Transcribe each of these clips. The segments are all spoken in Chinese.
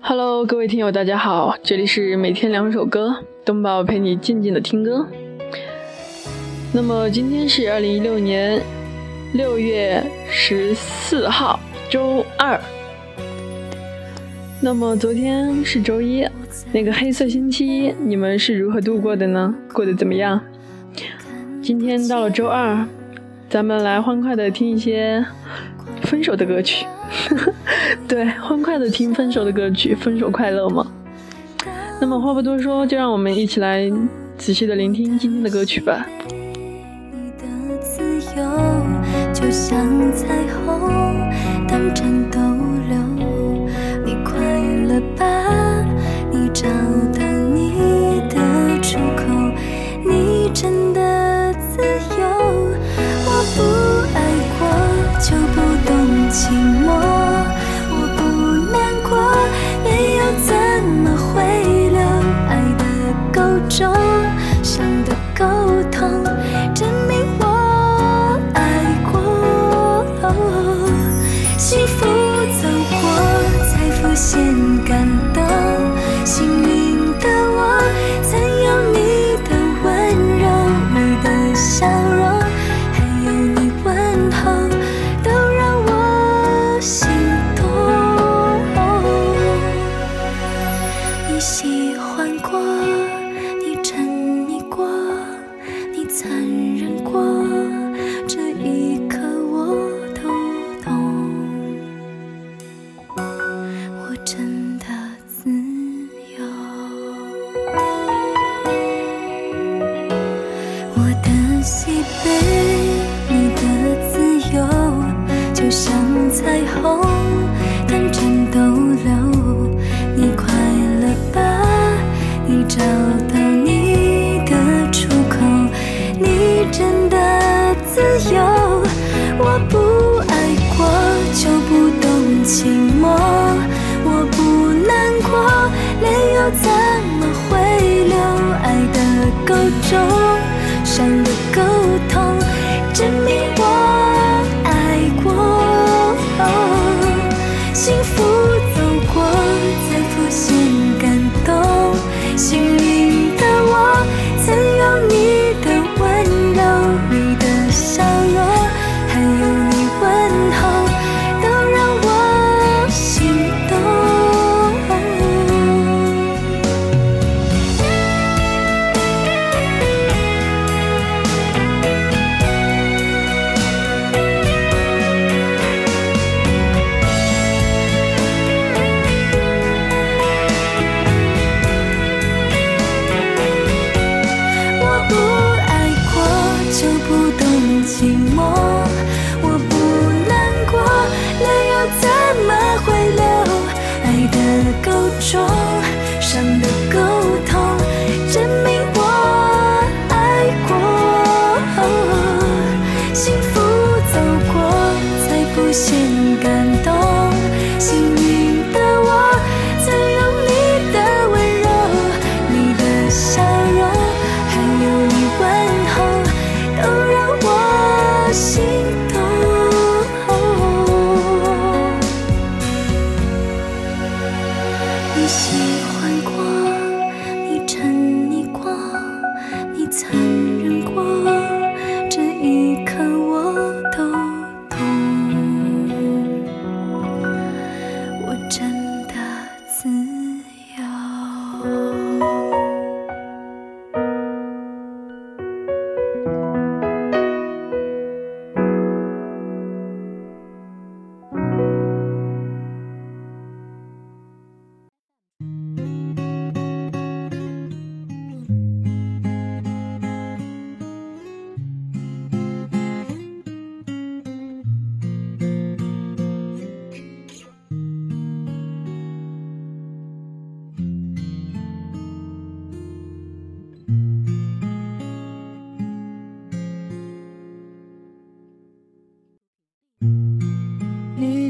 Hello，各位听友，大家好，这里是每天两首歌，东宝陪你静静的听歌。那么今天是二零一六年六月十四号，周二。那么昨天是周一，那个黑色星期一，你们是如何度过的呢？过得怎么样？今天到了周二，咱们来欢快的听一些分手的歌曲。对，欢快的听分手的歌曲，分手快乐吗？那么话不多说，就让我们一起来仔细的聆听今天的歌曲吧。你的自由就像彩虹，当颤抖流。你快乐吧？中残忍过，这一刻我都懂。我真的自由。我的喜悲，自由。我不爱过，就不懂寂寞。我不难过，泪又怎么会流？爱的够重，伤的够痛，证明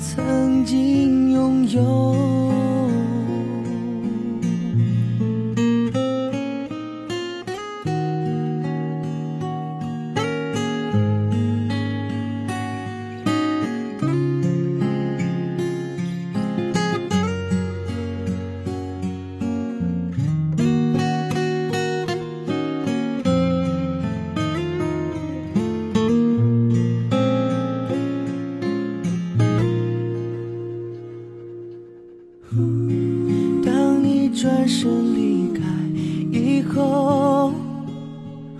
曾经拥有。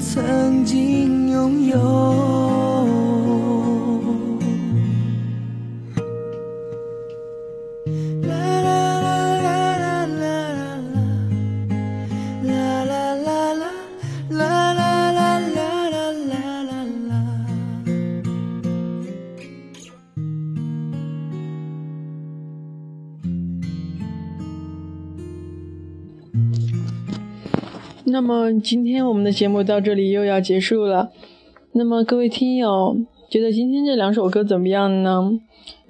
曾经拥有。那么今天我们的节目到这里又要结束了。那么各位听友，觉得今天这两首歌怎么样呢？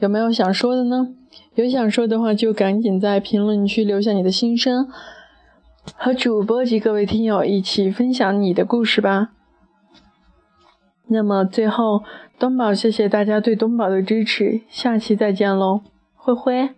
有没有想说的呢？有想说的话，就赶紧在评论区留下你的心声，和主播及各位听友一起分享你的故事吧。那么最后，东宝谢谢大家对东宝的支持，下期再见喽，灰灰。